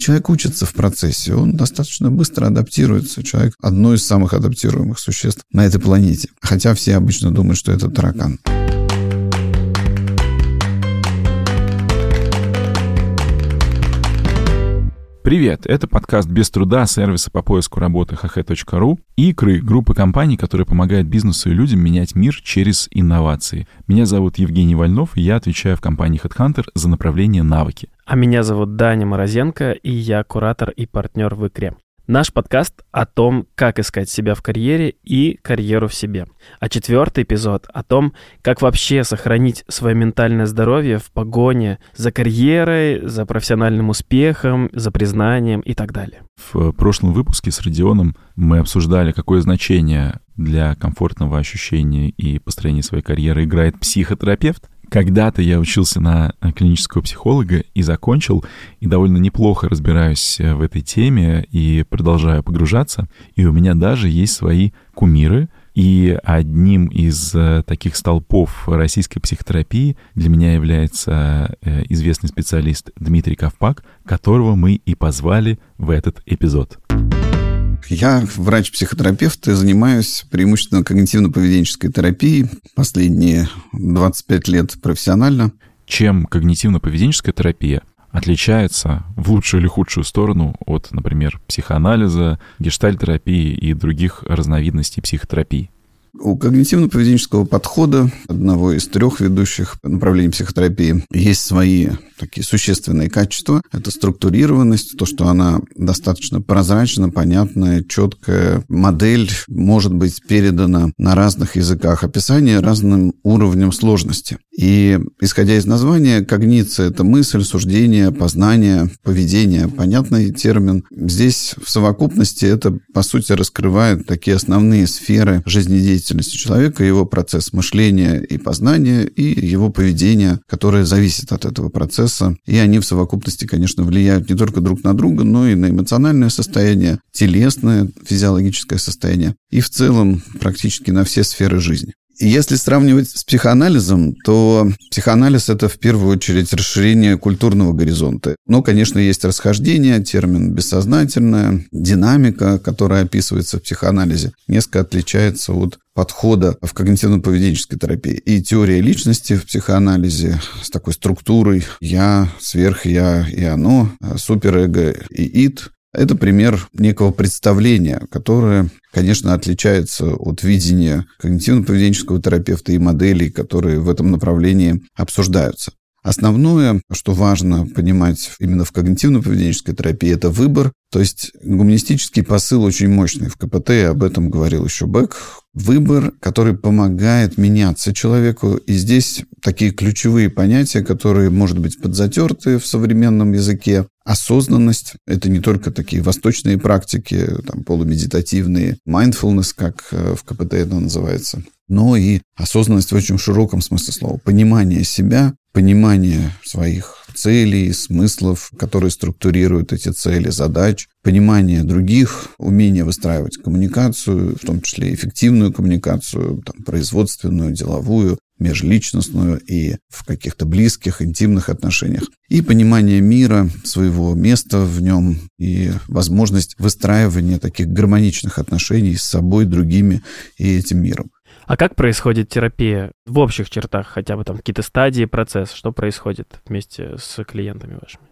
Человек учится в процессе, он достаточно быстро адаптируется. Человек одно из самых адаптируемых существ на этой планете. Хотя все обычно думают, что это таракан. Привет, это подкаст «Без труда» сервиса по поиску работы hh.ru и «Икры» — группы компаний, которые помогают бизнесу и людям менять мир через инновации. Меня зовут Евгений Вольнов, и я отвечаю в компании HeadHunter за направление навыки. А меня зовут Даня Морозенко, и я куратор и партнер в «Икре». Наш подкаст о том, как искать себя в карьере и карьеру в себе. А четвертый эпизод о том, как вообще сохранить свое ментальное здоровье в погоне за карьерой, за профессиональным успехом, за признанием и так далее. В прошлом выпуске с Родионом мы обсуждали, какое значение для комфортного ощущения и построения своей карьеры играет психотерапевт. Когда-то я учился на клинического психолога и закончил, и довольно неплохо разбираюсь э, в этой теме и продолжаю погружаться. И у меня даже есть свои кумиры, и одним из э, таких столпов российской психотерапии для меня является э, известный специалист Дмитрий Ковпак, которого мы и позвали в этот эпизод. Я врач-психотерапевт и занимаюсь преимущественно когнитивно-поведенческой терапией последние 25 лет профессионально. Чем когнитивно-поведенческая терапия отличается в лучшую или худшую сторону от, например, психоанализа, гештальтерапии и других разновидностей психотерапии? У когнитивно-поведенческого подхода, одного из трех ведущих направлений психотерапии, есть свои такие существенные качества. Это структурированность, то, что она достаточно прозрачна, понятная, четкая. Модель может быть передана на разных языках. Описание разным уровнем сложности. И, исходя из названия, когниция – это мысль, суждение, познание, поведение. Понятный термин. Здесь в совокупности это, по сути, раскрывает такие основные сферы жизнедеятельности человека, его процесс мышления и познания, и его поведение, которое зависит от этого процесса и они в совокупности, конечно, влияют не только друг на друга, но и на эмоциональное состояние, телесное, физиологическое состояние, и в целом практически на все сферы жизни. Если сравнивать с психоанализом, то психоанализ – это в первую очередь расширение культурного горизонта. Но, конечно, есть расхождение, термин «бессознательная», динамика, которая описывается в психоанализе, несколько отличается от подхода в когнитивно-поведенческой терапии. И теория личности в психоанализе с такой структурой «я», «сверх-я» и «оно», «суперэго» и «ид» Это пример некого представления, которое, конечно, отличается от видения когнитивно-поведенческого терапевта и моделей, которые в этом направлении обсуждаются. Основное, что важно понимать именно в когнитивно-поведенческой терапии, это выбор. То есть гуманистический посыл очень мощный в КПТ, и об этом говорил еще Бек. Выбор, который помогает меняться человеку. И здесь такие ключевые понятия, которые, может быть, подзатерты в современном языке. Осознанность – это не только такие восточные практики, там, полумедитативные, mindfulness, как э, в КПТ это называется, но и осознанность в очень широком смысле слова. Понимание себя, понимание своих целей, смыслов, которые структурируют эти цели, задач, понимание других, умение выстраивать коммуникацию, в том числе эффективную коммуникацию, там, производственную, деловую, межличностную и в каких-то близких, интимных отношениях. И понимание мира, своего места в нем и возможность выстраивания таких гармоничных отношений с собой, другими и этим миром. А как происходит терапия в общих чертах, хотя бы там какие-то стадии, процесс, что происходит вместе с клиентами вашими?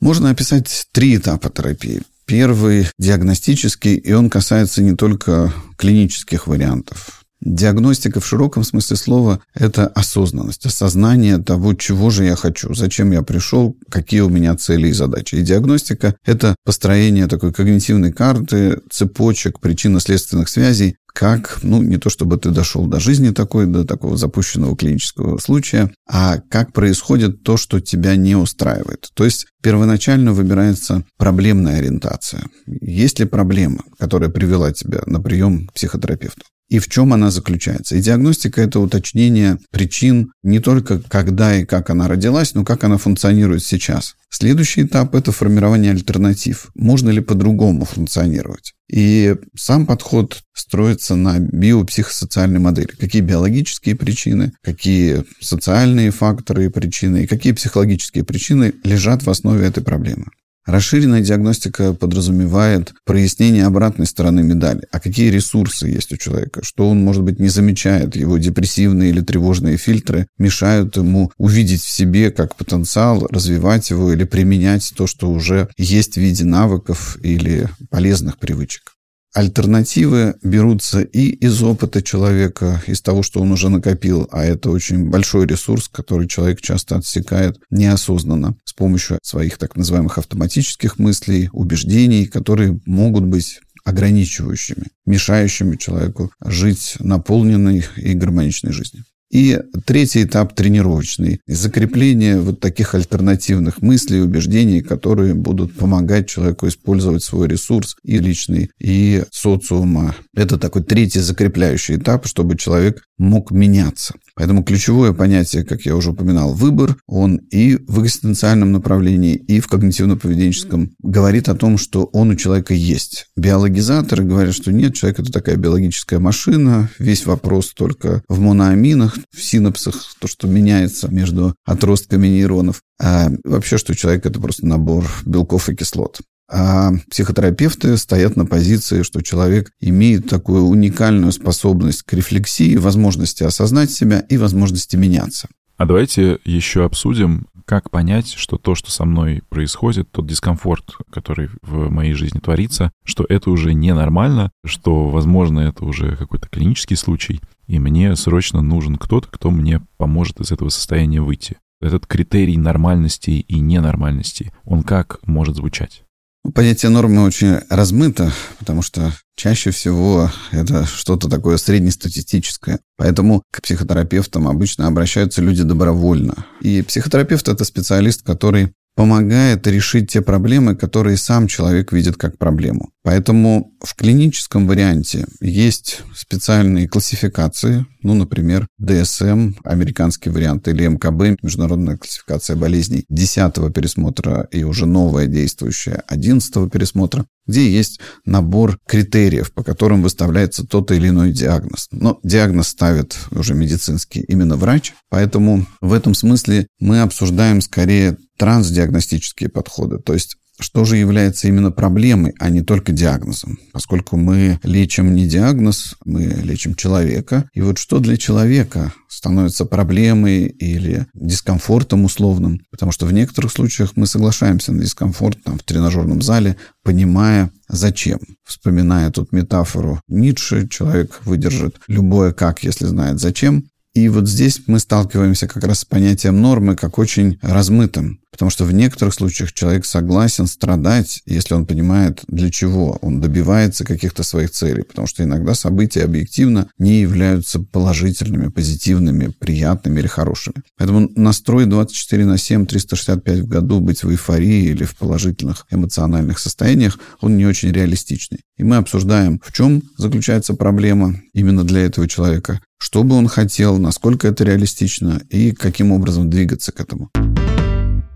Можно описать три этапа терапии. Первый диагностический, и он касается не только клинических вариантов. Диагностика в широком смысле слова – это осознанность, осознание того, чего же я хочу, зачем я пришел, какие у меня цели и задачи. И диагностика – это построение такой когнитивной карты, цепочек причинно-следственных связей, как, ну, не то чтобы ты дошел до жизни такой, до такого запущенного клинического случая, а как происходит то, что тебя не устраивает. То есть первоначально выбирается проблемная ориентация. Есть ли проблема, которая привела тебя на прием к психотерапевту? И в чем она заключается. И диагностика – это уточнение причин не только когда и как она родилась, но как она функционирует сейчас. Следующий этап – это формирование альтернатив. Можно ли по-другому функционировать? И сам подход строится на биопсихосоциальной модели. Какие биологические причины, какие социальные факторы и причины, и какие психологические причины лежат в основе этой проблемы. Расширенная диагностика подразумевает прояснение обратной стороны медали. А какие ресурсы есть у человека? Что он, может быть, не замечает? Его депрессивные или тревожные фильтры мешают ему увидеть в себе как потенциал, развивать его или применять то, что уже есть в виде навыков или полезных привычек. Альтернативы берутся и из опыта человека, из того, что он уже накопил, а это очень большой ресурс, который человек часто отсекает неосознанно с помощью своих так называемых автоматических мыслей, убеждений, которые могут быть ограничивающими, мешающими человеку жить наполненной и гармоничной жизнью. И третий этап тренировочный. Закрепление вот таких альтернативных мыслей, убеждений, которые будут помогать человеку использовать свой ресурс и личный, и социума. Это такой третий закрепляющий этап, чтобы человек мог меняться. Поэтому ключевое понятие, как я уже упоминал, выбор, он и в экзистенциальном направлении, и в когнитивно-поведенческом говорит о том, что он у человека есть. Биологизаторы говорят, что нет, человек это такая биологическая машина, весь вопрос только в моноаминах, в синапсах, то, что меняется между отростками нейронов. А вообще, что человек это просто набор белков и кислот. А психотерапевты стоят на позиции, что человек имеет такую уникальную способность к рефлексии, возможности осознать себя и возможности меняться. А давайте еще обсудим, как понять, что то, что со мной происходит, тот дискомфорт, который в моей жизни творится, что это уже ненормально, что, возможно, это уже какой-то клинический случай, и мне срочно нужен кто-то, кто мне поможет из этого состояния выйти. Этот критерий нормальности и ненормальности, он как может звучать? Понятие нормы очень размыто, потому что чаще всего это что-то такое среднестатистическое. Поэтому к психотерапевтам обычно обращаются люди добровольно. И психотерапевт – это специалист, который помогает решить те проблемы, которые сам человек видит как проблему. Поэтому в клиническом варианте есть специальные классификации, ну, например, DSM, американский вариант, или МКБ, международная классификация болезней 10 пересмотра и уже новая действующая 11 пересмотра, где есть набор критериев, по которым выставляется тот или иной диагноз. Но диагноз ставит уже медицинский именно врач, поэтому в этом смысле мы обсуждаем скорее трансдиагностические подходы, то есть что же является именно проблемой, а не только диагнозом. Поскольку мы лечим не диагноз, мы лечим человека. И вот что для человека становится проблемой или дискомфортом условным. Потому что в некоторых случаях мы соглашаемся на дискомфорт там, в тренажерном зале, понимая, зачем. Вспоминая тут метафору Ницше, человек выдержит любое «как», если знает зачем. И вот здесь мы сталкиваемся как раз с понятием нормы как очень размытым. Потому что в некоторых случаях человек согласен страдать, если он понимает, для чего он добивается каких-то своих целей. Потому что иногда события объективно не являются положительными, позитивными, приятными или хорошими. Поэтому настрой 24 на 7, 365 в году быть в эйфории или в положительных эмоциональных состояниях, он не очень реалистичный. И мы обсуждаем, в чем заключается проблема именно для этого человека, что бы он хотел, насколько это реалистично и каким образом двигаться к этому.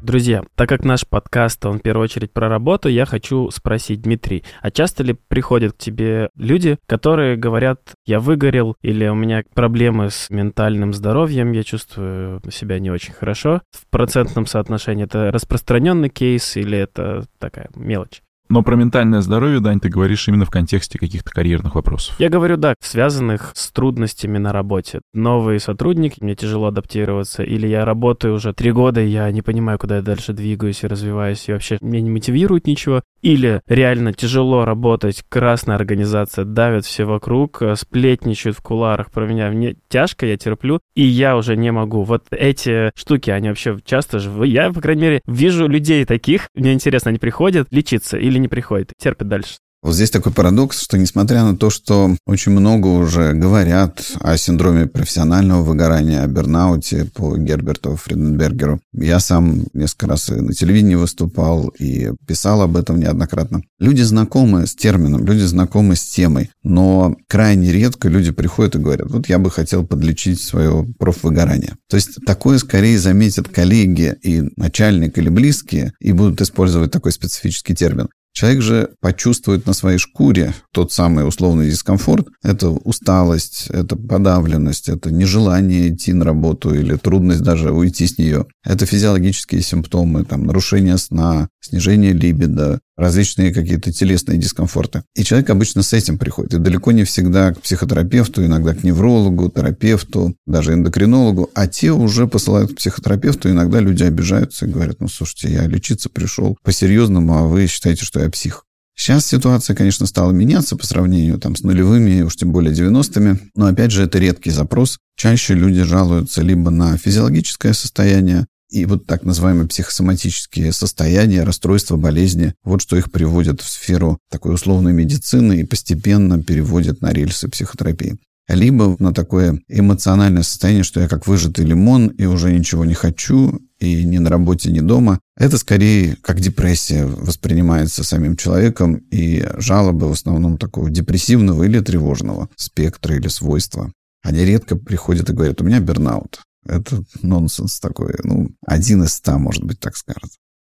Друзья, так как наш подкаст, он в первую очередь про работу, я хочу спросить, Дмитрий, а часто ли приходят к тебе люди, которые говорят, я выгорел, или у меня проблемы с ментальным здоровьем, я чувствую себя не очень хорошо? В процентном соотношении это распространенный кейс или это такая мелочь? Но про ментальное здоровье, Дань, ты говоришь именно в контексте каких-то карьерных вопросов. Я говорю, да, связанных с трудностями на работе. Новый сотрудник, мне тяжело адаптироваться, или я работаю уже три года, и я не понимаю, куда я дальше двигаюсь и развиваюсь, и вообще меня не мотивирует ничего. Или реально тяжело работать, красная организация давит все вокруг, э, сплетничают в куларах про меня. Мне тяжко, я терплю, и я уже не могу. Вот эти штуки, они вообще часто же... Я, по крайней мере, вижу людей таких, мне интересно, они приходят лечиться или не приходит, терпит дальше. Вот здесь такой парадокс, что несмотря на то, что очень много уже говорят о синдроме профессионального выгорания, о бернауте по Герберту Фриденбергеру, я сам несколько раз и на телевидении выступал и писал об этом неоднократно. Люди знакомы с термином, люди знакомы с темой, но крайне редко люди приходят и говорят, вот я бы хотел подлечить свое профвыгорание. То есть такое скорее заметят коллеги и начальник или близкие и будут использовать такой специфический термин. Человек же почувствует на своей шкуре тот самый условный дискомфорт. Это усталость, это подавленность, это нежелание идти на работу или трудность даже уйти с нее. Это физиологические симптомы, там, нарушение сна, снижение либидо, различные какие-то телесные дискомфорты. И человек обычно с этим приходит. И далеко не всегда к психотерапевту, иногда к неврологу, терапевту, даже эндокринологу. А те уже посылают к психотерапевту. Иногда люди обижаются и говорят, ну, слушайте, я лечиться пришел по-серьезному, а вы считаете, что я псих. Сейчас ситуация, конечно, стала меняться по сравнению там, с нулевыми, уж тем более 90-ми. Но, опять же, это редкий запрос. Чаще люди жалуются либо на физиологическое состояние, и вот так называемые психосоматические состояния, расстройства, болезни, вот что их приводит в сферу такой условной медицины и постепенно переводит на рельсы психотерапии. Либо на такое эмоциональное состояние, что я как выжатый лимон и уже ничего не хочу, и ни на работе, ни дома. Это скорее как депрессия воспринимается самим человеком, и жалобы в основном такого депрессивного или тревожного спектра или свойства. Они редко приходят и говорят, у меня бернаут. Это нонсенс такой. Ну, один из ста, может быть, так скажет.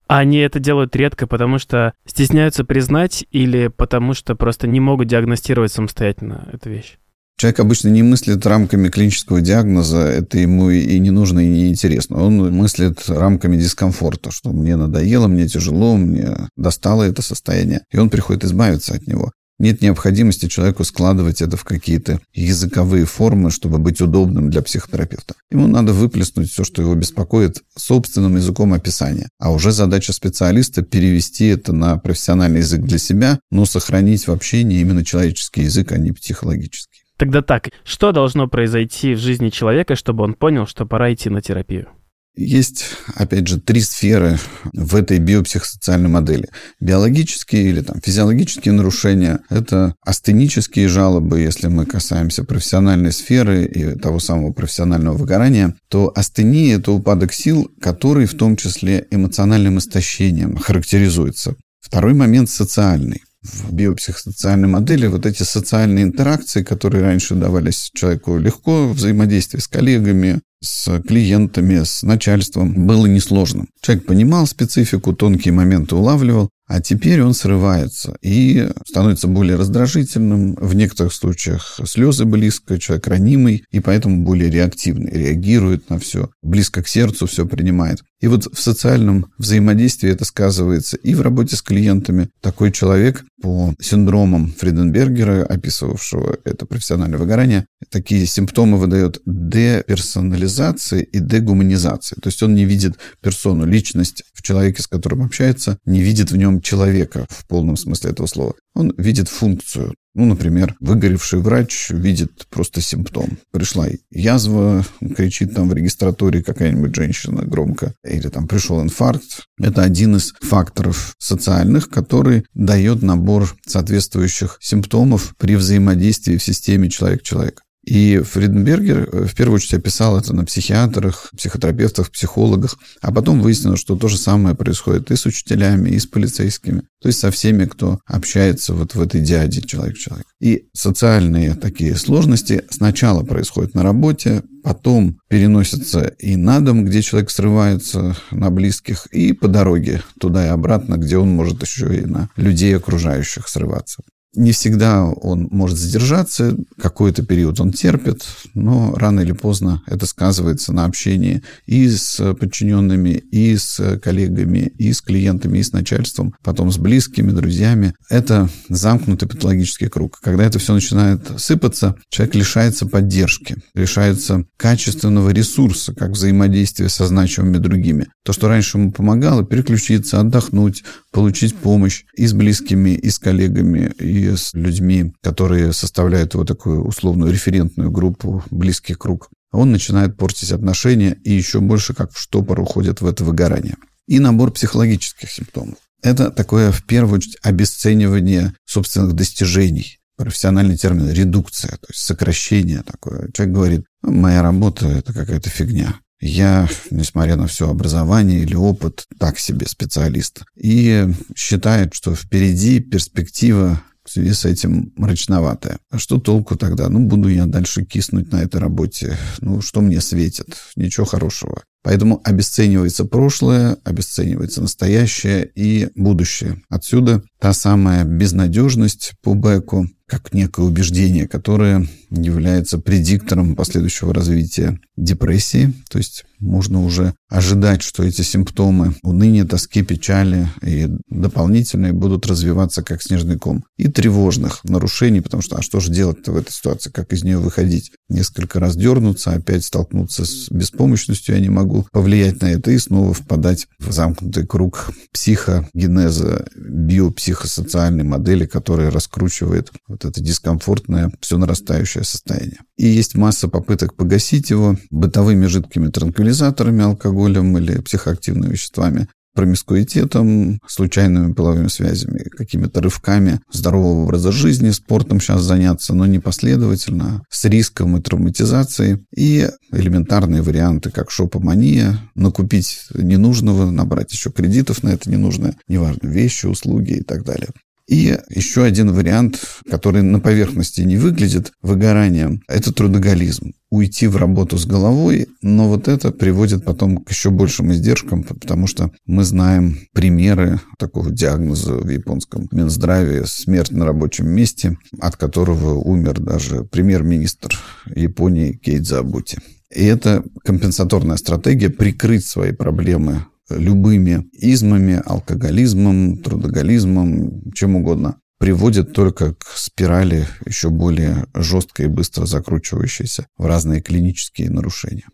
Они это делают редко, потому что стесняются признать или потому что просто не могут диагностировать самостоятельно эту вещь? Человек обычно не мыслит рамками клинического диагноза, это ему и не нужно, и не интересно. Он мыслит рамками дискомфорта, что мне надоело, мне тяжело, мне достало это состояние, и он приходит избавиться от него. Нет необходимости человеку складывать это в какие-то языковые формы, чтобы быть удобным для психотерапевта. Ему надо выплеснуть все, что его беспокоит, собственным языком описания. А уже задача специалиста перевести это на профессиональный язык для себя, но сохранить в общении именно человеческий язык, а не психологический. Тогда так, что должно произойти в жизни человека, чтобы он понял, что пора идти на терапию? Есть, опять же, три сферы в этой биопсихосоциальной модели. Биологические или там, физиологические нарушения – это астенические жалобы, если мы касаемся профессиональной сферы и того самого профессионального выгорания, то астения – это упадок сил, который в том числе эмоциональным истощением характеризуется. Второй момент – социальный в биопсихосоциальной модели вот эти социальные интеракции, которые раньше давались человеку легко, взаимодействие с коллегами, с клиентами, с начальством, было несложным. Человек понимал специфику, тонкие моменты улавливал, а теперь он срывается и становится более раздражительным. В некоторых случаях слезы близко, человек ранимый и поэтому более реактивный, реагирует на все, близко к сердцу все принимает. И вот в социальном взаимодействии это сказывается и в работе с клиентами. Такой человек по синдромам Фриденбергера, описывавшего это профессиональное выгорание, такие симптомы выдает деперсонализации и дегуманизации. То есть он не видит персону, личность в человеке, с которым общается, не видит в нем человека в полном смысле этого слова. Он видит функцию. Ну, например, выгоревший врач видит просто симптом. Пришла язва, кричит там в регистратуре какая-нибудь женщина громко, или там пришел инфаркт. Это один из факторов социальных, который дает набор соответствующих симптомов при взаимодействии в системе человек-человек. И Фриденбергер э, в первую очередь описал это на психиатрах, психотерапевтах, психологах, а потом выяснилось, что то же самое происходит и с учителями, и с полицейскими, то есть со всеми, кто общается вот в этой диаде человек-человек. И социальные такие сложности сначала происходят на работе, потом переносятся и на дом, где человек срывается на близких, и по дороге туда и обратно, где он может еще и на людей окружающих срываться. Не всегда он может задержаться, какой-то период он терпит, но рано или поздно это сказывается на общении и с подчиненными, и с коллегами, и с клиентами, и с начальством, потом с близкими, друзьями. Это замкнутый патологический круг. Когда это все начинает сыпаться, человек лишается поддержки, лишается качественного ресурса, как взаимодействие со значимыми другими. То, что раньше ему помогало, переключиться, отдохнуть, получить помощь и с близкими, и с коллегами, и с людьми, которые составляют вот такую условную референтную группу, близкий круг, он начинает портить отношения и еще больше как в штопор уходит в это выгорание. И набор психологических симптомов. Это такое, в первую очередь, обесценивание собственных достижений. Профессиональный термин – редукция, то есть сокращение такое. Человек говорит, моя работа – это какая-то фигня. Я, несмотря на все образование или опыт, так себе специалист. И считает, что впереди перспектива в связи с этим мрачноватая. А что толку тогда? Ну, буду я дальше киснуть на этой работе. Ну, что мне светит? Ничего хорошего. Поэтому обесценивается прошлое, обесценивается настоящее и будущее. Отсюда та самая безнадежность по Беку, как некое убеждение, которое является предиктором последующего развития депрессии. То есть можно уже ожидать, что эти симптомы уныния, тоски, печали и дополнительные будут развиваться как снежный ком. И тревожных нарушений, потому что а что же делать-то в этой ситуации, как из нее выходить? Несколько раз дернуться, опять столкнуться с беспомощностью, я не могу повлиять на это и снова впадать в замкнутый круг психогенеза, биопсихосоциальной модели, которая раскручивает вот это дискомфортное, все нарастающее состояние. И есть масса попыток погасить его бытовыми жидкими транквилизаторами, алкоголем или психоактивными веществами, промискуитетом, случайными половыми связями, какими-то рывками здорового образа жизни, спортом сейчас заняться, но не последовательно, с риском и травматизацией, и элементарные варианты, как шопомания, накупить ненужного, набрать еще кредитов на это ненужное, неважно, вещи, услуги и так далее. И еще один вариант, который на поверхности не выглядит выгоранием, это трудоголизм. Уйти в работу с головой, но вот это приводит потом к еще большим издержкам, потому что мы знаем примеры такого диагноза в японском Минздраве «смерть на рабочем месте», от которого умер даже премьер-министр Японии Кейдза Абути. И это компенсаторная стратегия прикрыть свои проблемы любыми измами, алкоголизмом, трудоголизмом, чем угодно, приводит только к спирали еще более жесткой и быстро закручивающейся в разные клинические нарушения.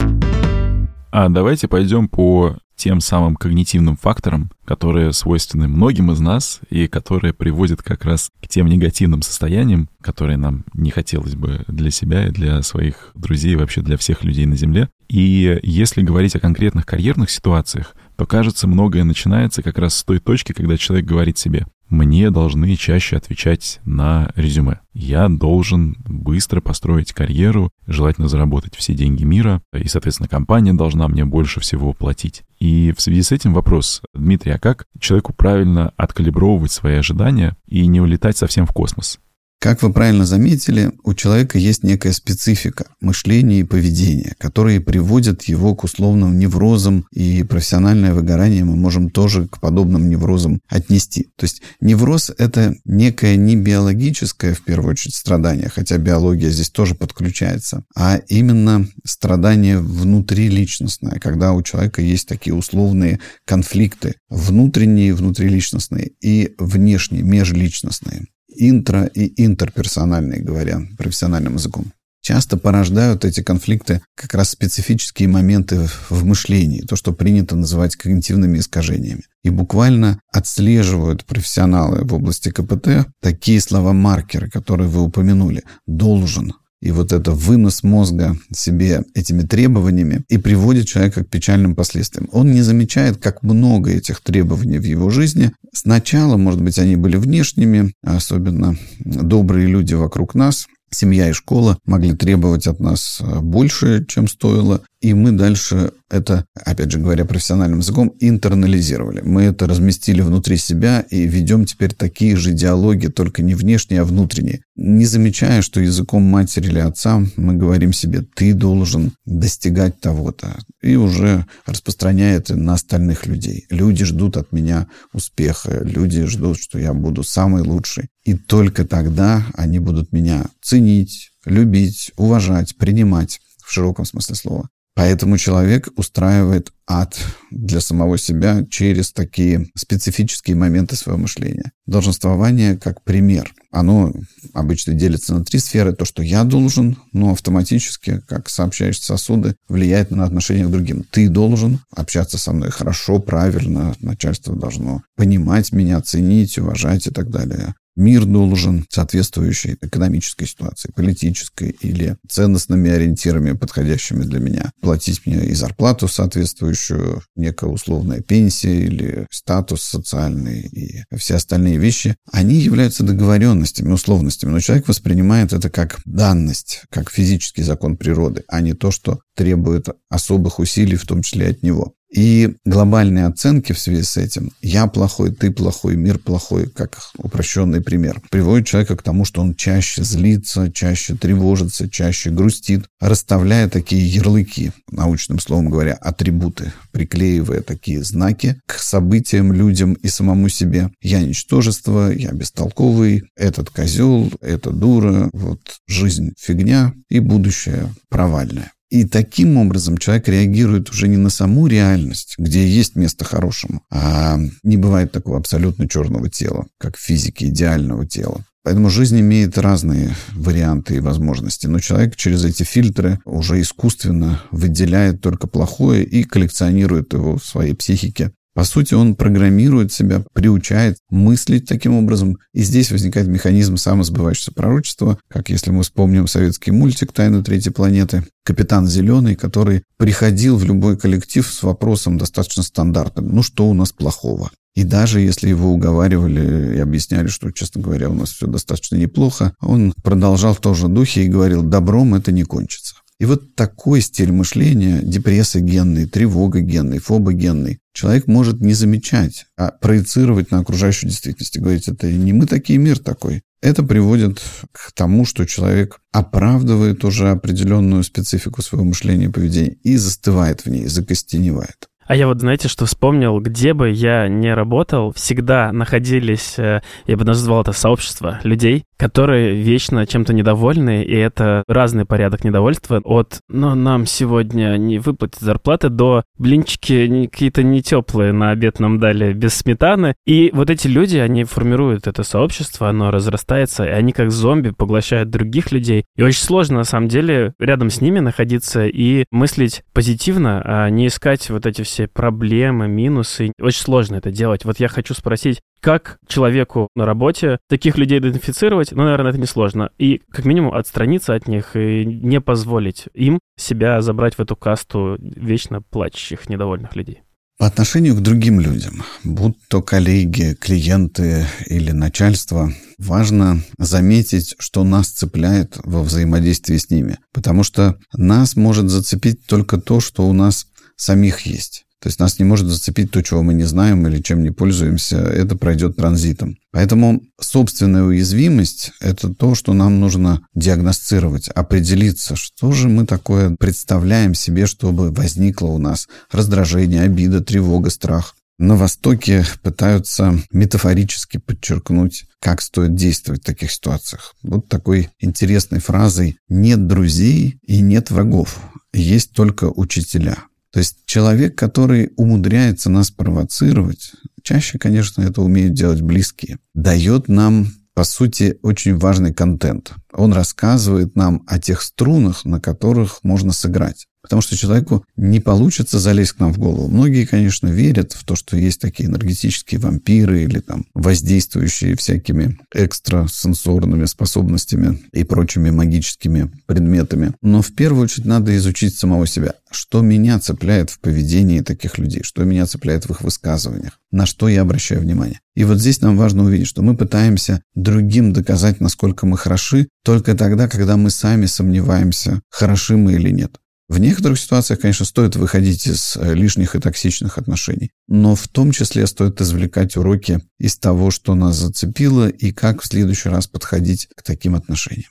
А давайте пойдем по тем самым когнитивным факторам, которые свойственны многим из нас и которые приводят как раз к тем негативным состояниям, которые нам не хотелось бы для себя и для своих друзей, и вообще для всех людей на Земле. И если говорить о конкретных карьерных ситуациях, то, кажется, многое начинается как раз с той точки, когда человек говорит себе, мне должны чаще отвечать на резюме. Я должен быстро построить карьеру, желательно заработать все деньги мира, и, соответственно, компания должна мне больше всего платить. И в связи с этим вопрос, Дмитрий, а как человеку правильно откалибровывать свои ожидания и не улетать совсем в космос? Как вы правильно заметили, у человека есть некая специфика мышления и поведения, которые приводят его к условным неврозам, и профессиональное выгорание мы можем тоже к подобным неврозам отнести. То есть невроз – это некое не биологическое, в первую очередь, страдание, хотя биология здесь тоже подключается, а именно страдание внутриличностное, когда у человека есть такие условные конфликты, внутренние, внутриличностные и внешние, межличностные интро- и интерперсональные, говоря профессиональным языком. Часто порождают эти конфликты как раз специфические моменты в мышлении, то, что принято называть когнитивными искажениями. И буквально отслеживают профессионалы в области КПТ такие слова-маркеры, которые вы упомянули. «Должен», и вот это вынос мозга себе этими требованиями и приводит человека к печальным последствиям. Он не замечает, как много этих требований в его жизни. Сначала, может быть, они были внешними, особенно добрые люди вокруг нас, семья и школа могли требовать от нас больше, чем стоило, и мы дальше это, опять же говоря профессиональным языком, интернализировали. Мы это разместили внутри себя и ведем теперь такие же диалоги, только не внешние, а внутренние. Не замечая, что языком матери или отца мы говорим себе «ты должен достигать того-то», и уже распространяя это на остальных людей. Люди ждут от меня успеха, люди ждут, что я буду самый лучший. И только тогда они будут меня ценить, любить, уважать, принимать в широком смысле слова. Поэтому человек устраивает ад для самого себя через такие специфические моменты своего мышления. Долженствование как пример. Оно обычно делится на три сферы. То, что я должен, но автоматически, как сообщающие сосуды, влияет на отношение к другим. Ты должен общаться со мной хорошо, правильно. Начальство должно понимать меня, ценить, уважать и так далее. Мир должен соответствующей экономической ситуации, политической или ценностными ориентирами, подходящими для меня, платить мне и зарплату соответствующую, некая условная пенсия или статус социальный и все остальные вещи, они являются договоренностями, условностями, но человек воспринимает это как данность, как физический закон природы, а не то, что требует особых усилий, в том числе от него. И глобальные оценки в связи с этим «я плохой, ты плохой, мир плохой», как упрощенный пример, приводит человека к тому, что он чаще злится, чаще тревожится, чаще грустит, расставляя такие ярлыки, научным словом говоря, атрибуты, приклеивая такие знаки к событиям, людям и самому себе. «Я ничтожество», «я бестолковый», «этот козел», «это дура», «вот жизнь фигня» и «будущее провальное». И таким образом человек реагирует уже не на саму реальность, где есть место хорошему, а не бывает такого абсолютно черного тела, как в физике идеального тела. Поэтому жизнь имеет разные варианты и возможности, но человек через эти фильтры уже искусственно выделяет только плохое и коллекционирует его в своей психике по сути, он программирует себя, приучает мыслить таким образом. И здесь возникает механизм самосбывающегося пророчества, как если мы вспомним советский мультик «Тайна третьей планеты», капитан Зеленый, который приходил в любой коллектив с вопросом достаточно стандартным. Ну, что у нас плохого? И даже если его уговаривали и объясняли, что, честно говоря, у нас все достаточно неплохо, он продолжал в том же духе и говорил, добром это не кончится. И вот такой стиль мышления, депрессия генный, тревога генный, фоба генный, человек может не замечать, а проецировать на окружающую действительность и говорить, это не мы такие, мир такой. Это приводит к тому, что человек оправдывает уже определенную специфику своего мышления и поведения и застывает в ней, закостеневает. А я вот, знаете, что вспомнил, где бы я не работал, всегда находились, э, я бы назвал это сообщество людей, которые вечно чем-то недовольны, и это разный порядок недовольства от «но нам сегодня не выплатят зарплаты» до «блинчики какие-то не теплые на обед нам дали без сметаны». И вот эти люди, они формируют это сообщество, оно разрастается, и они как зомби поглощают других людей. И очень сложно, на самом деле, рядом с ними находиться и мыслить позитивно, а не искать вот эти все проблемы, минусы. Очень сложно это делать. Вот я хочу спросить, как человеку на работе таких людей идентифицировать, ну, наверное, это несложно. И как минимум отстраниться от них и не позволить им себя забрать в эту касту вечно плачущих, недовольных людей. По отношению к другим людям, будь то коллеги, клиенты или начальство, важно заметить, что нас цепляет во взаимодействии с ними. Потому что нас может зацепить только то, что у нас самих есть. То есть нас не может зацепить то, чего мы не знаем или чем не пользуемся. Это пройдет транзитом. Поэтому собственная уязвимость – это то, что нам нужно диагностировать, определиться, что же мы такое представляем себе, чтобы возникло у нас раздражение, обида, тревога, страх. На Востоке пытаются метафорически подчеркнуть, как стоит действовать в таких ситуациях. Вот такой интересной фразой «нет друзей и нет врагов, есть только учителя». То есть человек, который умудряется нас провоцировать, чаще, конечно, это умеют делать близкие, дает нам по сути, очень важный контент. Он рассказывает нам о тех струнах, на которых можно сыграть. Потому что человеку не получится залезть к нам в голову. Многие, конечно, верят в то, что есть такие энергетические вампиры или там воздействующие всякими экстрасенсорными способностями и прочими магическими предметами. Но в первую очередь надо изучить самого себя. Что меня цепляет в поведении таких людей? Что меня цепляет в их высказываниях? На что я обращаю внимание? И вот здесь нам важно увидеть, что мы пытаемся другим доказать, насколько мы хороши, только тогда, когда мы сами сомневаемся, хороши мы или нет. В некоторых ситуациях, конечно, стоит выходить из э, лишних и токсичных отношений, но в том числе стоит извлекать уроки из того, что нас зацепило, и как в следующий раз подходить к таким отношениям.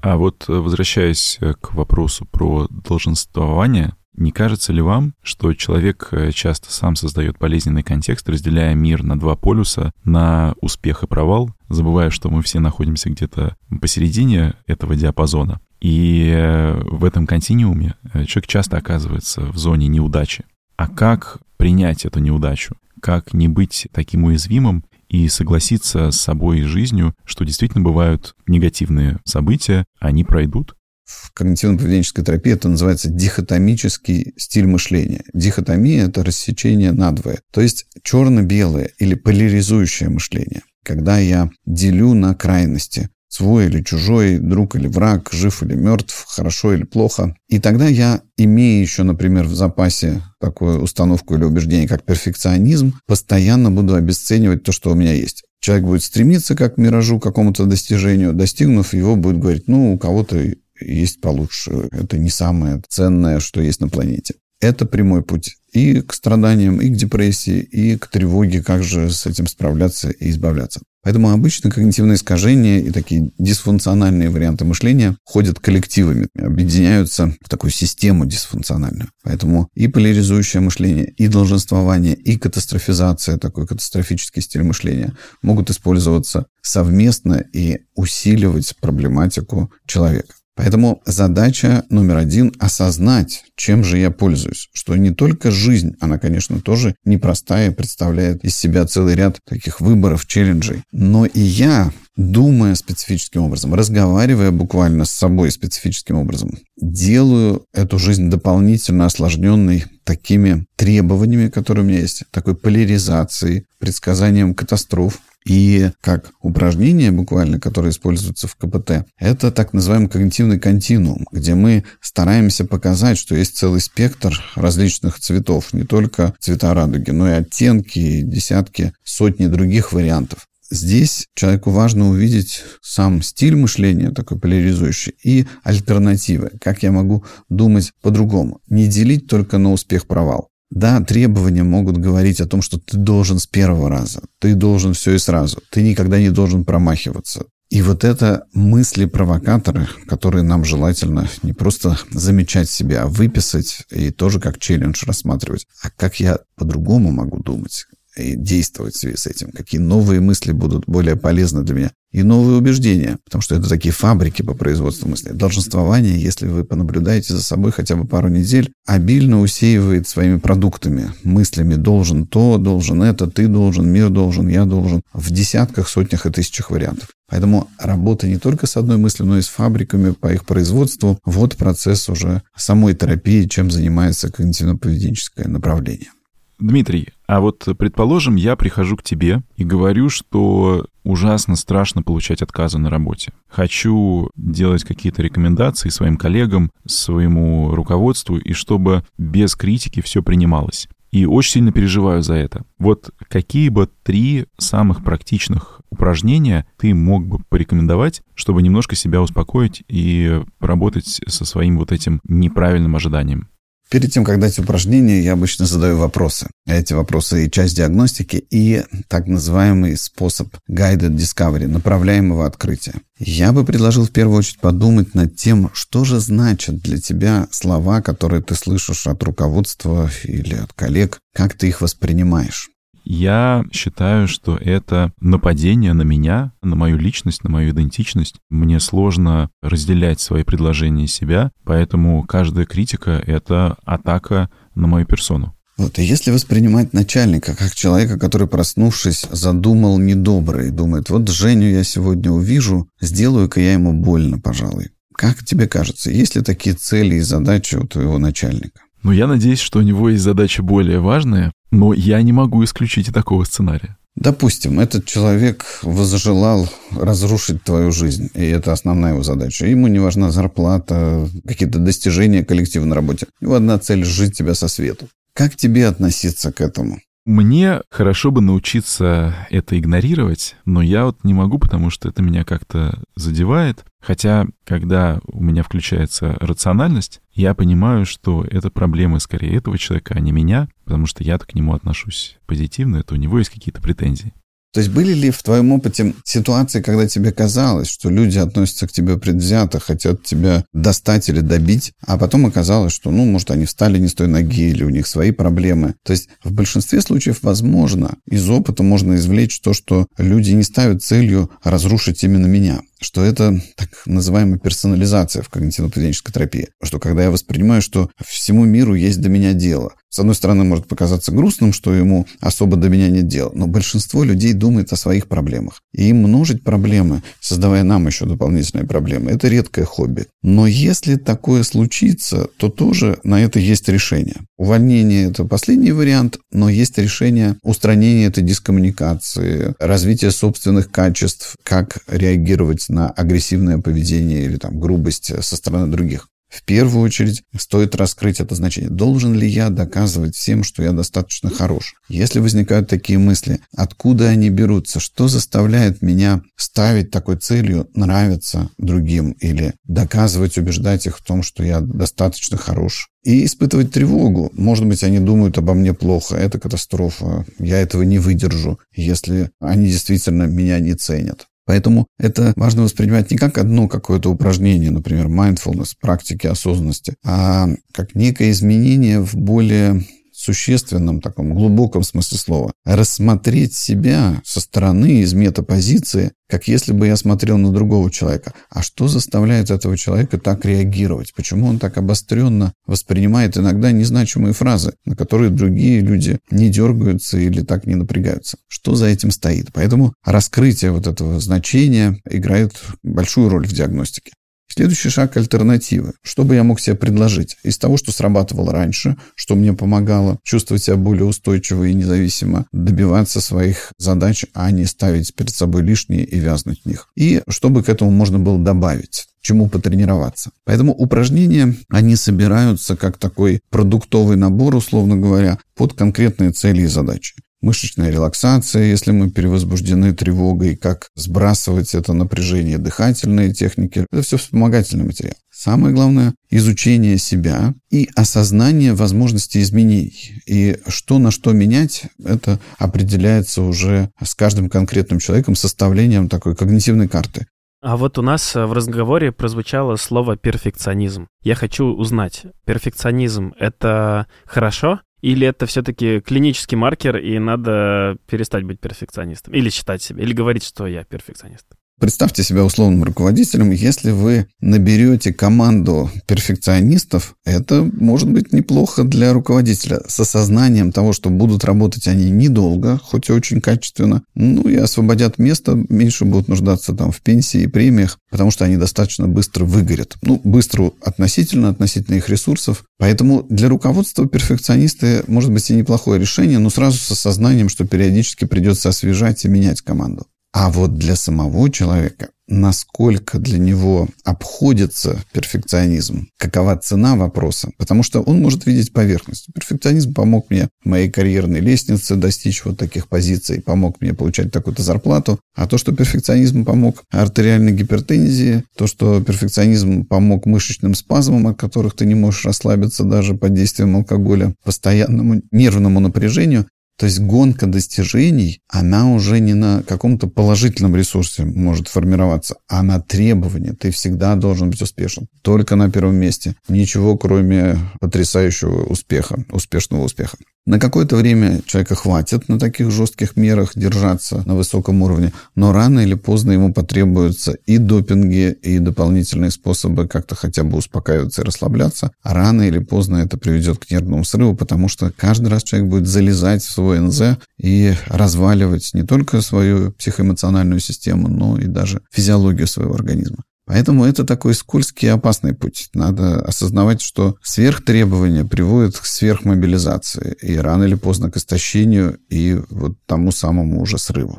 А вот э, возвращаясь э, к вопросу про долженствование, не кажется ли вам, что человек часто сам создает болезненный контекст, разделяя мир на два полюса, на успех и провал, забывая, что мы все находимся где-то посередине этого диапазона? И э, в этом континууме э, человек часто оказывается в зоне неудачи. А как принять эту неудачу? Как не быть таким уязвимым и согласиться с собой и жизнью, что действительно бывают негативные события, они пройдут? В когнитивно-поведенческой терапии это называется дихотомический стиль мышления. Дихотомия – это рассечение надвое, то есть черно-белое или поляризующее мышление. Когда я делю на крайности, свой или чужой, друг или враг, жив или мертв, хорошо или плохо. И тогда я, имея еще, например, в запасе такую установку или убеждение, как перфекционизм, постоянно буду обесценивать то, что у меня есть. Человек будет стремиться как к миражу, к какому-то достижению, достигнув его, будет говорить, ну, у кого-то есть получше. Это не самое ценное, что есть на планете. Это прямой путь и к страданиям, и к депрессии, и к тревоге, как же с этим справляться и избавляться. Поэтому обычно когнитивные искажения и такие дисфункциональные варианты мышления ходят коллективами, объединяются в такую систему дисфункциональную. Поэтому и поляризующее мышление, и долженствование, и катастрофизация, такой катастрофический стиль мышления могут использоваться совместно и усиливать проблематику человека. Поэтому задача номер один – осознать, чем же я пользуюсь. Что не только жизнь, она, конечно, тоже непростая, представляет из себя целый ряд таких выборов, челленджей. Но и я, думая специфическим образом, разговаривая буквально с собой специфическим образом, делаю эту жизнь дополнительно осложненной такими требованиями, которые у меня есть, такой поляризацией, предсказанием катастроф, и как упражнение буквально, которое используется в КПТ, это так называемый когнитивный континуум, где мы стараемся показать, что есть целый спектр различных цветов, не только цвета радуги, но и оттенки, десятки, сотни других вариантов. Здесь человеку важно увидеть сам стиль мышления, такой поляризующий, и альтернативы, как я могу думать по-другому. Не делить только на успех-провал. Да, требования могут говорить о том, что ты должен с первого раза, ты должен все и сразу, ты никогда не должен промахиваться. И вот это мысли-провокаторы, которые нам желательно не просто замечать себя, а выписать и тоже как челлендж рассматривать, а как я по-другому могу думать, и действовать в связи с этим, какие новые мысли будут более полезны для меня, и новые убеждения, потому что это такие фабрики по производству мыслей. Долженствование, если вы понаблюдаете за собой хотя бы пару недель, обильно усеивает своими продуктами, мыслями «должен то», «должен это», «ты должен», «мир должен», «я должен» в десятках, сотнях и тысячах вариантов. Поэтому работа не только с одной мыслью, но и с фабриками по их производству. Вот процесс уже самой терапии, чем занимается когнитивно-поведенческое направление. Дмитрий, а вот предположим, я прихожу к тебе и говорю, что ужасно страшно получать отказы на работе. Хочу делать какие-то рекомендации своим коллегам, своему руководству, и чтобы без критики все принималось. И очень сильно переживаю за это. Вот какие бы три самых практичных упражнения ты мог бы порекомендовать, чтобы немножко себя успокоить и поработать со своим вот этим неправильным ожиданием? Перед тем, как дать упражнение, я обычно задаю вопросы. Эти вопросы и часть диагностики, и так называемый способ guided discovery, направляемого открытия. Я бы предложил в первую очередь подумать над тем, что же значат для тебя слова, которые ты слышишь от руководства или от коллег, как ты их воспринимаешь. Я считаю, что это нападение на меня, на мою личность, на мою идентичность. Мне сложно разделять свои предложения и себя, поэтому каждая критика — это атака на мою персону. Вот, и если воспринимать начальника как человека, который, проснувшись, задумал недоброе и думает, вот Женю я сегодня увижу, сделаю-ка я ему больно, пожалуй. Как тебе кажется, есть ли такие цели и задачи у твоего начальника? Ну, я надеюсь, что у него есть задача более важная, но я не могу исключить такого сценария. Допустим, этот человек возжелал разрушить твою жизнь, и это основная его задача. Ему не важна зарплата, какие-то достижения коллектива на работе. У него одна цель – сжить тебя со свету. Как тебе относиться к этому? Мне хорошо бы научиться это игнорировать, но я вот не могу, потому что это меня как-то задевает. Хотя, когда у меня включается рациональность, я понимаю, что это проблемы скорее этого человека, а не меня, потому что я к нему отношусь позитивно, это у него есть какие-то претензии. То есть были ли в твоем опыте ситуации, когда тебе казалось, что люди относятся к тебе предвзято, хотят тебя достать или добить, а потом оказалось, что, ну, может, они встали не с той ноги или у них свои проблемы. То есть в большинстве случаев, возможно, из опыта можно извлечь то, что люди не ставят целью разрушить именно меня что это так называемая персонализация в когнитивно-поведенческой терапии. Что когда я воспринимаю, что всему миру есть до меня дело. С одной стороны, может показаться грустным, что ему особо до меня нет дела, но большинство людей думает о своих проблемах. И им множить проблемы, создавая нам еще дополнительные проблемы, это редкое хобби. Но если такое случится, то тоже на это есть решение. Увольнение – это последний вариант, но есть решение устранения этой дискоммуникации, развития собственных качеств, как реагировать на агрессивное поведение или там грубость со стороны других. в первую очередь стоит раскрыть это значение. Должен ли я доказывать всем, что я достаточно хорош? Если возникают такие мысли, откуда они берутся? Что заставляет меня ставить такой целью нравиться другим или доказывать, убеждать их в том, что я достаточно хорош? И испытывать тревогу. Может быть, они думают обо мне плохо, это катастрофа, я этого не выдержу, если они действительно меня не ценят. Поэтому это важно воспринимать не как одно какое-то упражнение, например, mindfulness, практики осознанности, а как некое изменение в более существенном, таком глубоком смысле слова. Рассмотреть себя со стороны, из метапозиции, как если бы я смотрел на другого человека. А что заставляет этого человека так реагировать? Почему он так обостренно воспринимает иногда незначимые фразы, на которые другие люди не дергаются или так не напрягаются? Что за этим стоит? Поэтому раскрытие вот этого значения играет большую роль в диагностике. Следующий шаг – альтернативы. Что бы я мог себе предложить? Из того, что срабатывало раньше, что мне помогало чувствовать себя более устойчиво и независимо, добиваться своих задач, а не ставить перед собой лишние и вязнуть в них. И чтобы к этому можно было добавить чему потренироваться. Поэтому упражнения, они собираются как такой продуктовый набор, условно говоря, под конкретные цели и задачи мышечная релаксация, если мы перевозбуждены тревогой, как сбрасывать это напряжение, дыхательные техники. Это все вспомогательный материал. Самое главное – изучение себя и осознание возможности изменений. И что на что менять, это определяется уже с каждым конкретным человеком составлением такой когнитивной карты. А вот у нас в разговоре прозвучало слово перфекционизм. Я хочу узнать, перфекционизм — это хорошо или это все-таки клинический маркер, и надо перестать быть перфекционистом? Или считать себя, или говорить, что я перфекционист? Представьте себя условным руководителем. Если вы наберете команду перфекционистов, это может быть неплохо для руководителя с осознанием того, что будут работать они недолго, хоть и очень качественно, ну и освободят место, меньше будут нуждаться там в пенсии и премиях, потому что они достаточно быстро выгорят. Ну, быстро относительно, относительно их ресурсов. Поэтому для руководства перфекционисты может быть и неплохое решение, но сразу с осознанием, что периодически придется освежать и менять команду. А вот для самого человека, насколько для него обходится перфекционизм, какова цена вопроса, потому что он может видеть поверхность. Перфекционизм помог мне в моей карьерной лестнице достичь вот таких позиций, помог мне получать такую-то зарплату, а то, что перфекционизм помог артериальной гипертензии, то, что перфекционизм помог мышечным спазмам, от которых ты не можешь расслабиться даже под действием алкоголя, постоянному нервному напряжению, то есть гонка достижений, она уже не на каком-то положительном ресурсе может формироваться, а на требовании. Ты всегда должен быть успешен. Только на первом месте. Ничего, кроме потрясающего успеха, успешного успеха. На какое-то время человека хватит на таких жестких мерах держаться на высоком уровне, но рано или поздно ему потребуются и допинги, и дополнительные способы как-то хотя бы успокаиваться и расслабляться. А рано или поздно это приведет к нервному срыву, потому что каждый раз человек будет залезать в свой НЗ и разваливать не только свою психоэмоциональную систему, но и даже физиологию своего организма. Поэтому это такой скользкий и опасный путь. Надо осознавать, что сверхтребования приводят к сверхмобилизации и рано или поздно к истощению и вот тому самому уже срыву.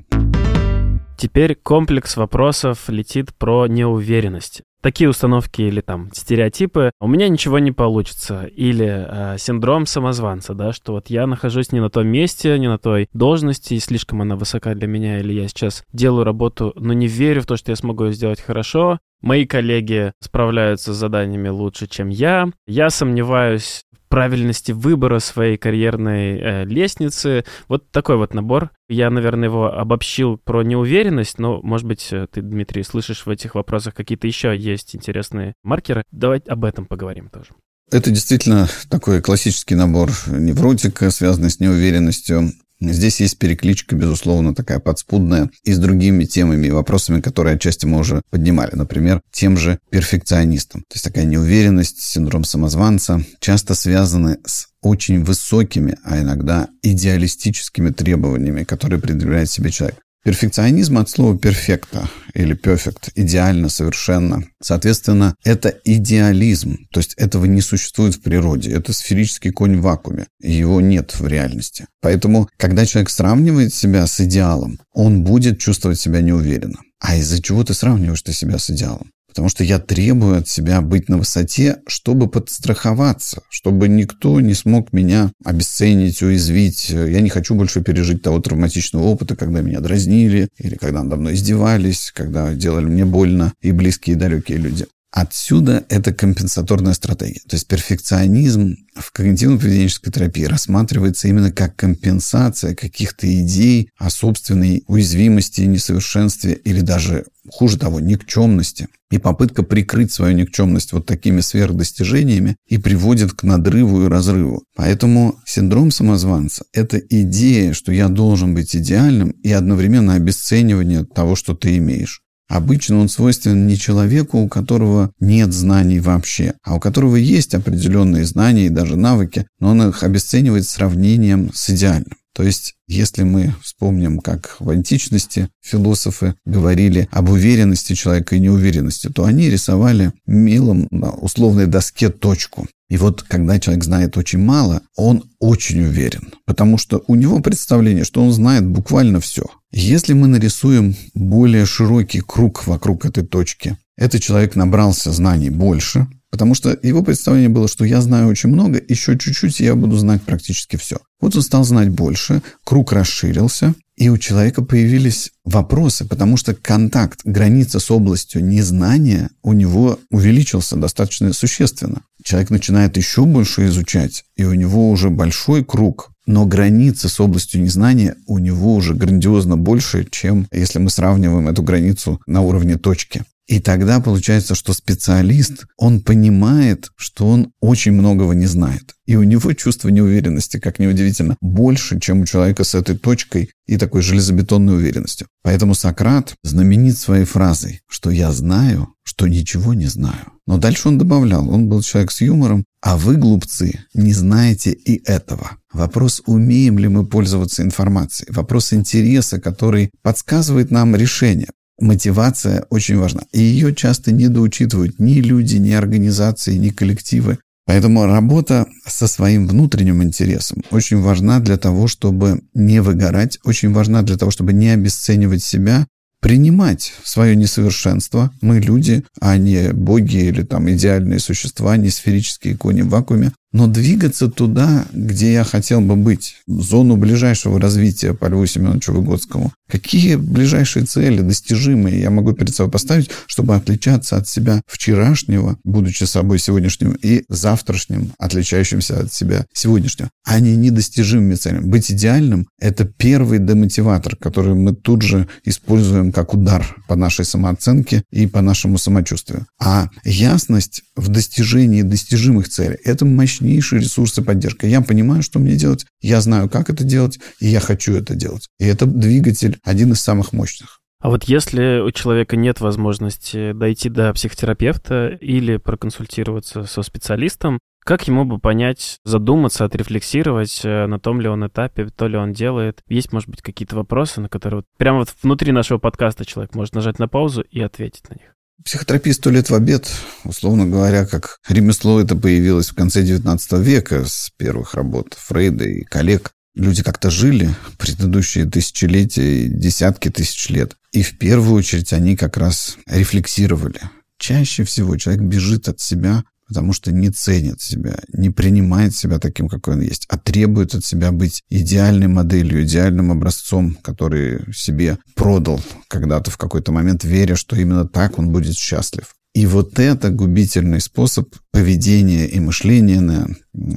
Теперь комплекс вопросов летит про неуверенность такие установки или там стереотипы, у меня ничего не получится. Или э, синдром самозванца, да, что вот я нахожусь не на том месте, не на той должности, и слишком она высока для меня, или я сейчас делаю работу, но не верю в то, что я смогу ее сделать хорошо. Мои коллеги справляются с заданиями лучше, чем я. Я сомневаюсь правильности выбора своей карьерной э, лестницы. Вот такой вот набор. Я, наверное, его обобщил про неуверенность, но, может быть, э, ты, Дмитрий, слышишь в этих вопросах какие-то еще есть интересные маркеры. Давай об этом поговорим тоже. Это действительно такой классический набор невротика, связанный с неуверенностью. Здесь есть перекличка, безусловно, такая подспудная и с другими темами и вопросами, которые отчасти мы уже поднимали. Например, тем же перфекционистом. То есть такая неуверенность, синдром самозванца часто связаны с очень высокими, а иногда идеалистическими требованиями, которые предъявляет себе человек. Перфекционизм от слова перфекта или perfect, идеально, совершенно. Соответственно, это идеализм, то есть этого не существует в природе. Это сферический конь в вакууме, его нет в реальности. Поэтому, когда человек сравнивает себя с идеалом, он будет чувствовать себя неуверенно. А из-за чего ты сравниваешь ты себя с идеалом? Потому что я требую от себя быть на высоте, чтобы подстраховаться, чтобы никто не смог меня обесценить, уязвить. Я не хочу больше пережить того травматичного опыта, когда меня дразнили, или когда надо мной издевались, когда делали мне больно и близкие и далекие люди. Отсюда это компенсаторная стратегия. То есть перфекционизм в когнитивно-поведенческой терапии рассматривается именно как компенсация каких-то идей о собственной уязвимости, несовершенстве или даже, хуже того, никчемности. И попытка прикрыть свою никчемность вот такими сверхдостижениями и приводит к надрыву и разрыву. Поэтому синдром самозванца – это идея, что я должен быть идеальным и одновременно обесценивание того, что ты имеешь. Обычно он свойственен не человеку, у которого нет знаний вообще, а у которого есть определенные знания и даже навыки, но он их обесценивает сравнением с идеальным. То есть, если мы вспомним, как в античности философы говорили об уверенности человека и неуверенности, то они рисовали мелом на условной доске точку. И вот, когда человек знает очень мало, он очень уверен, потому что у него представление, что он знает буквально все. Если мы нарисуем более широкий круг вокруг этой точки, этот человек набрался знаний больше, потому что его представление было, что я знаю очень много, еще чуть-чуть, я буду знать практически все. Вот он стал знать больше, круг расширился, и у человека появились вопросы, потому что контакт, граница с областью незнания у него увеличился достаточно существенно. Человек начинает еще больше изучать, и у него уже большой круг, но граница с областью незнания у него уже грандиозно больше, чем если мы сравниваем эту границу на уровне точки. И тогда получается, что специалист, он понимает, что он очень многого не знает. И у него чувство неуверенности, как неудивительно, больше, чем у человека с этой точкой и такой железобетонной уверенностью. Поэтому Сократ знаменит своей фразой, что я знаю, что ничего не знаю. Но дальше он добавлял, он был человек с юмором, а вы, глупцы, не знаете и этого. Вопрос, умеем ли мы пользоваться информацией. Вопрос интереса, который подсказывает нам решение мотивация очень важна. И ее часто недоучитывают ни люди, ни организации, ни коллективы. Поэтому работа со своим внутренним интересом очень важна для того, чтобы не выгорать, очень важна для того, чтобы не обесценивать себя, принимать свое несовершенство. Мы люди, а не боги или там идеальные существа, не сферические кони в вакууме но двигаться туда, где я хотел бы быть, в зону ближайшего развития по Льву Семеновичу Выгодскому. Какие ближайшие цели достижимые я могу перед собой поставить, чтобы отличаться от себя вчерашнего, будучи собой сегодняшним, и завтрашним, отличающимся от себя сегодняшнего, а не недостижимыми целями. Быть идеальным – это первый демотиватор, который мы тут же используем как удар по нашей самооценке и по нашему самочувствию. А ясность в достижении достижимых целей – это мощь мощнейшие ресурсы поддержки. Я понимаю, что мне делать, я знаю, как это делать, и я хочу это делать. И это двигатель один из самых мощных. А вот если у человека нет возможности дойти до психотерапевта или проконсультироваться со специалистом, как ему бы понять, задуматься, отрефлексировать, э, на том ли он этапе, то ли он делает? Есть, может быть, какие-то вопросы, на которые вот прямо вот внутри нашего подкаста человек может нажать на паузу и ответить на них? Психотерапия лет в обед, условно говоря, как ремесло это появилось в конце XIX века с первых работ Фрейда и коллег. Люди как-то жили предыдущие тысячелетия, десятки тысяч лет. И в первую очередь они как раз рефлексировали. Чаще всего человек бежит от себя, потому что не ценит себя, не принимает себя таким, какой он есть, а требует от себя быть идеальной моделью, идеальным образцом, который себе продал когда-то в какой-то момент, веря, что именно так он будет счастлив. И вот это губительный способ поведения и мышления на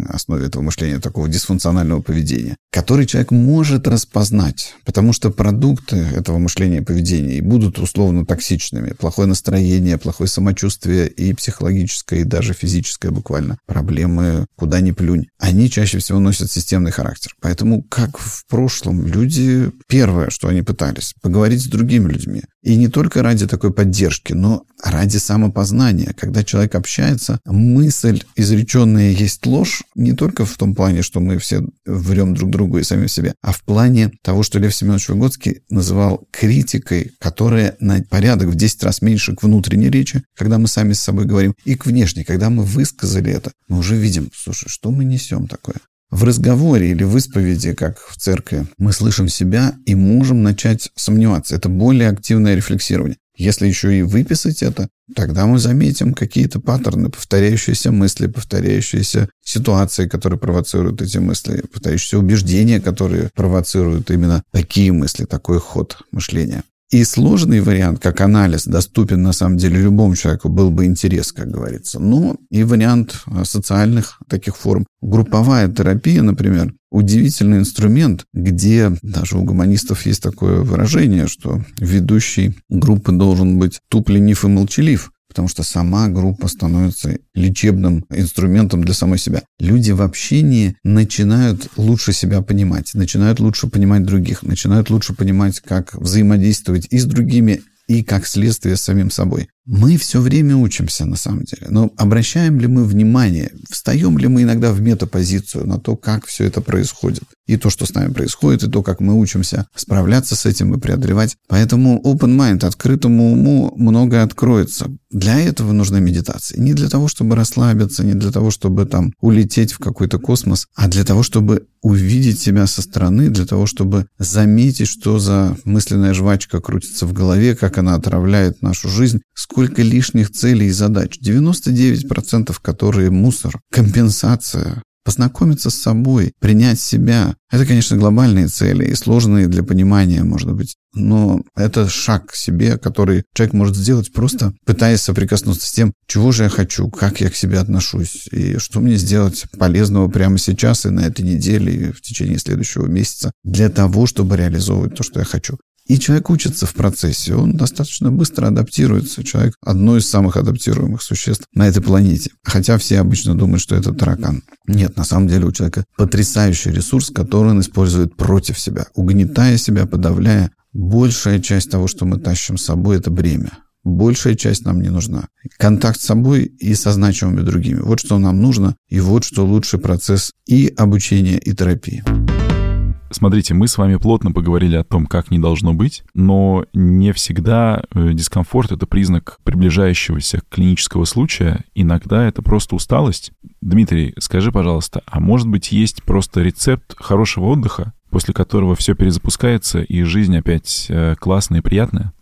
основе этого мышления, такого дисфункционального поведения, который человек может распознать, потому что продукты этого мышления и поведения и будут условно токсичными. Плохое настроение, плохое самочувствие и психологическое, и даже физическое буквально проблемы, куда ни плюнь, они чаще всего носят системный характер. Поэтому, как в прошлом, люди первое, что они пытались, поговорить с другими людьми. И не только ради такой поддержки, но ради самопознания. Когда человек общается, мысль, изреченная есть ложь, не только в том плане, что мы все врем друг другу и сами себе, а в плане того, что Лев Семенович Выгодский называл критикой, которая на порядок в 10 раз меньше к внутренней речи, когда мы сами с собой говорим, и к внешней. Когда мы высказали это, мы уже видим, слушай, что мы несем такое? В разговоре или в исповеди, как в церкви, мы слышим себя и можем начать сомневаться. Это более активное рефлексирование. Если еще и выписать это, тогда мы заметим какие-то паттерны, повторяющиеся мысли, повторяющиеся ситуации, которые провоцируют эти мысли, повторяющиеся убеждения, которые провоцируют именно такие мысли, такой ход мышления. И сложный вариант, как анализ, доступен на самом деле любому человеку, был бы интерес, как говорится. Но и вариант а, социальных таких форм. Групповая терапия, например, удивительный инструмент, где даже у гуманистов есть такое выражение, что ведущий группы должен быть туп, ленив и молчалив потому что сама группа становится лечебным инструментом для самой себя. Люди в общении начинают лучше себя понимать, начинают лучше понимать других, начинают лучше понимать, как взаимодействовать и с другими, и как следствие с самим собой. Мы все время учимся, на самом деле. Но обращаем ли мы внимание, встаем ли мы иногда в метапозицию на то, как все это происходит? И то, что с нами происходит, и то, как мы учимся справляться с этим и преодолевать. Поэтому open mind, открытому уму многое откроется. Для этого нужна медитация. Не для того, чтобы расслабиться, не для того, чтобы там улететь в какой-то космос, а для того, чтобы увидеть себя со стороны, для того, чтобы заметить, что за мысленная жвачка крутится в голове, как она отравляет нашу жизнь, лишних целей и задач. 99% которые мусор, компенсация, познакомиться с собой, принять себя. Это, конечно, глобальные цели и сложные для понимания, может быть. Но это шаг к себе, который человек может сделать просто пытаясь соприкоснуться с тем, чего же я хочу, как я к себе отношусь, и что мне сделать полезного прямо сейчас и на этой неделе, и в течение следующего месяца для того, чтобы реализовывать то, что я хочу. И человек учится в процессе, он достаточно быстро адаптируется. Человек одно из самых адаптируемых существ на этой планете. Хотя все обычно думают, что это таракан. Нет, на самом деле у человека потрясающий ресурс, который он использует против себя, угнетая себя, подавляя. Большая часть того, что мы тащим с собой, это бремя. Большая часть нам не нужна. Контакт с собой и со значимыми другими. Вот что нам нужно, и вот что лучший процесс и обучения, и терапии. Смотрите, мы с вами плотно поговорили о том, как не должно быть, но не всегда э, дискомфорт — это признак приближающегося клинического случая. Иногда это просто усталость. Дмитрий, скажи, пожалуйста, а может быть есть просто рецепт хорошего отдыха, после которого все перезапускается и жизнь опять э, классная и приятная?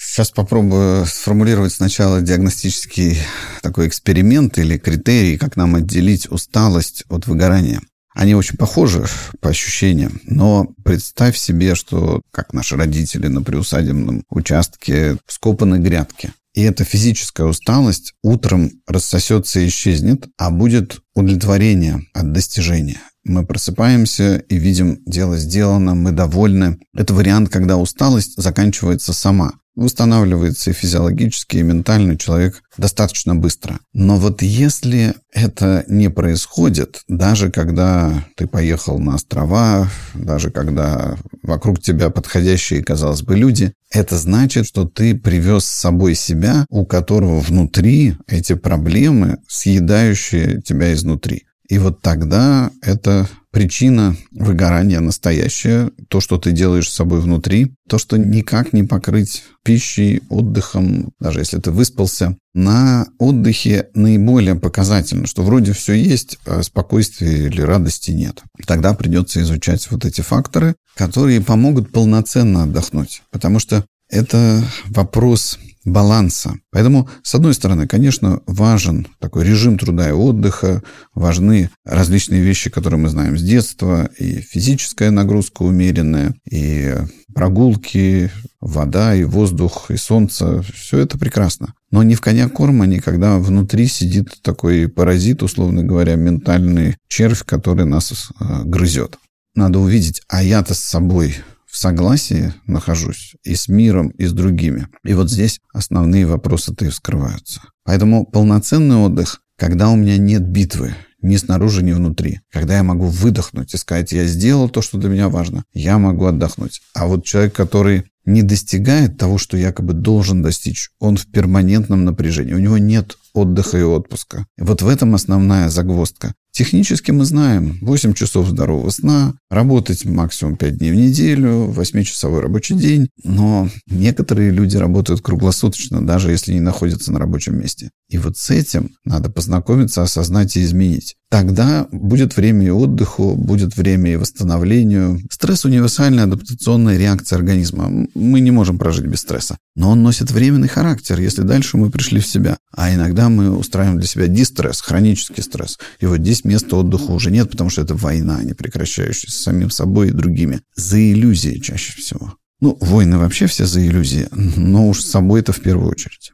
Сейчас попробую сформулировать сначала диагностический такой эксперимент или критерий, как нам отделить усталость от выгорания. Они очень похожи по ощущениям, но представь себе, что как наши родители на приусадебном участке скопаны грядки. И эта физическая усталость утром рассосется и исчезнет, а будет удовлетворение от достижения. Мы просыпаемся и видим, дело сделано, мы довольны. Это вариант, когда усталость заканчивается сама восстанавливается и физиологически, и ментально человек достаточно быстро. Но вот если это не происходит, даже когда ты поехал на острова, даже когда вокруг тебя подходящие, казалось бы, люди, это значит, что ты привез с собой себя, у которого внутри эти проблемы, съедающие тебя изнутри. И вот тогда это причина выгорания настоящая, то, что ты делаешь с собой внутри, то, что никак не покрыть пищей, отдыхом, даже если ты выспался. На отдыхе наиболее показательно, что вроде все есть, а спокойствия или радости нет. Тогда придется изучать вот эти факторы, которые помогут полноценно отдохнуть. Потому что это вопрос баланса. Поэтому, с одной стороны, конечно, важен такой режим труда и отдыха, важны различные вещи, которые мы знаем с детства, и физическая нагрузка умеренная, и прогулки, вода, и воздух, и солнце. Все это прекрасно. Но не в коня корма, не когда внутри сидит такой паразит, условно говоря, ментальный червь, который нас э, грызет. Надо увидеть, а я-то с собой в согласии нахожусь и с миром, и с другими. И вот здесь основные вопросы-то и вскрываются. Поэтому полноценный отдых, когда у меня нет битвы, ни снаружи, ни внутри. Когда я могу выдохнуть и сказать, я сделал то, что для меня важно, я могу отдохнуть. А вот человек, который не достигает того, что якобы должен достичь, он в перманентном напряжении. У него нет отдыха и отпуска. Вот в этом основная загвоздка. Технически мы знаем 8 часов здорового сна, работать максимум 5 дней в неделю, 8-часовой рабочий день. Но некоторые люди работают круглосуточно, даже если не находятся на рабочем месте. И вот с этим надо познакомиться, осознать и изменить. Тогда будет время и отдыху, будет время и восстановлению. Стресс – универсальная адаптационная реакция организма. Мы не можем прожить без стресса. Но он носит временный характер, если дальше мы пришли в себя. А иногда мы устраиваем для себя дистресс, хронический стресс. И вот здесь места отдыха уже нет, потому что это война, не прекращающаяся с самим собой и другими. За иллюзии чаще всего. Ну, войны вообще все за иллюзии, но уж с собой это в первую очередь.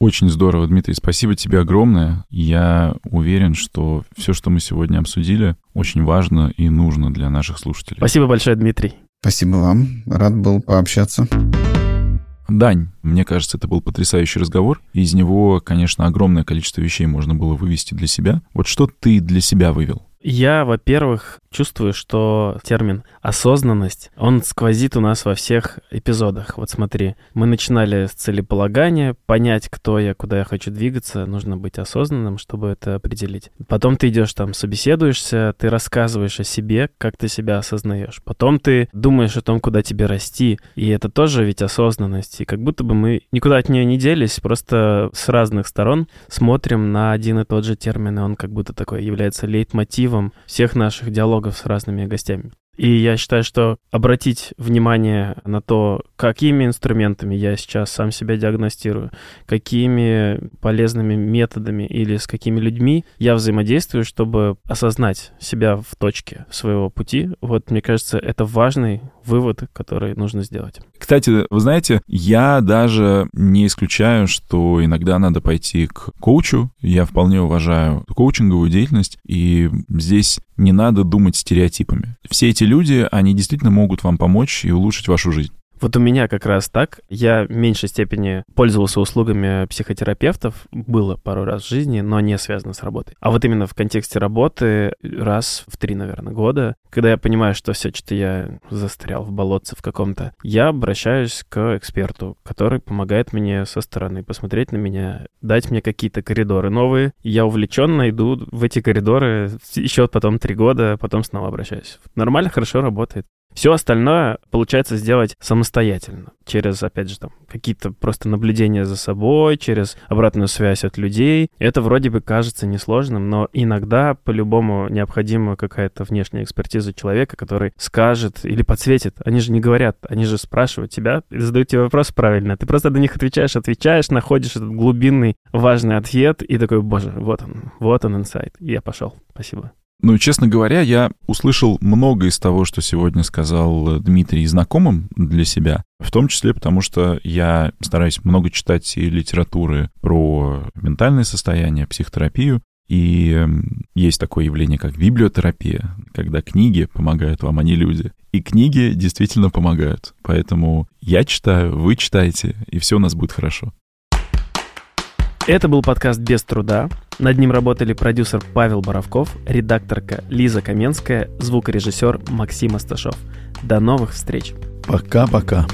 Очень здорово, Дмитрий. Спасибо тебе огромное. Я уверен, что все, что мы сегодня обсудили, очень важно и нужно для наших слушателей. Спасибо большое, Дмитрий. Спасибо вам. Рад был пообщаться. Дань, мне кажется, это был потрясающий разговор. Из него, конечно, огромное количество вещей можно было вывести для себя. Вот что ты для себя вывел? Я, во-первых, чувствую, что термин осознанность, он сквозит у нас во всех эпизодах. Вот смотри, мы начинали с целеполагания, понять, кто я, куда я хочу двигаться, нужно быть осознанным, чтобы это определить. Потом ты идешь там, собеседуешься, ты рассказываешь о себе, как ты себя осознаешь. Потом ты думаешь о том, куда тебе расти, и это тоже ведь осознанность. И как будто бы мы никуда от нее не делись, просто с разных сторон смотрим на один и тот же термин, и он как будто такой является лейтмотивом мотивом всех наших диалогов с разными гостями. И я считаю, что обратить внимание на то, какими инструментами я сейчас сам себя диагностирую, какими полезными методами или с какими людьми я взаимодействую, чтобы осознать себя в точке своего пути, вот мне кажется, это важный вывод, который нужно сделать. Кстати, вы знаете, я даже не исключаю, что иногда надо пойти к коучу. Я вполне уважаю коучинговую деятельность, и здесь не надо думать стереотипами. Все эти люди, они действительно могут вам помочь и улучшить вашу жизнь. Вот у меня как раз так. Я в меньшей степени пользовался услугами психотерапевтов. Было пару раз в жизни, но не связано с работой. А вот именно в контексте работы раз в три, наверное, года, когда я понимаю, что все, что-то я застрял в болотце в каком-то, я обращаюсь к эксперту, который помогает мне со стороны посмотреть на меня, дать мне какие-то коридоры новые. Я увлеченно иду в эти коридоры еще потом три года, потом снова обращаюсь. Нормально, хорошо работает. Все остальное получается сделать самостоятельно, через, опять же, там, какие-то просто наблюдения за собой, через обратную связь от людей. Это вроде бы кажется несложным, но иногда по-любому необходима какая-то внешняя экспертиза человека, который скажет или подсветит. Они же не говорят, они же спрашивают тебя и задают тебе вопрос правильно. Ты просто на них отвечаешь, отвечаешь, находишь этот глубинный важный ответ и такой, боже, вот он, вот он инсайт. И я пошел. Спасибо. Ну, честно говоря, я услышал много из того, что сегодня сказал Дмитрий знакомым для себя, в том числе потому, что я стараюсь много читать и литературы про ментальное состояние, психотерапию, и есть такое явление, как библиотерапия, когда книги помогают вам, а не люди. И книги действительно помогают. Поэтому я читаю, вы читаете, и все у нас будет хорошо. Это был подкаст «Без труда». Над ним работали продюсер Павел Боровков, редакторка Лиза Каменская, звукорежиссер Максим Асташов. До новых встреч. Пока-пока.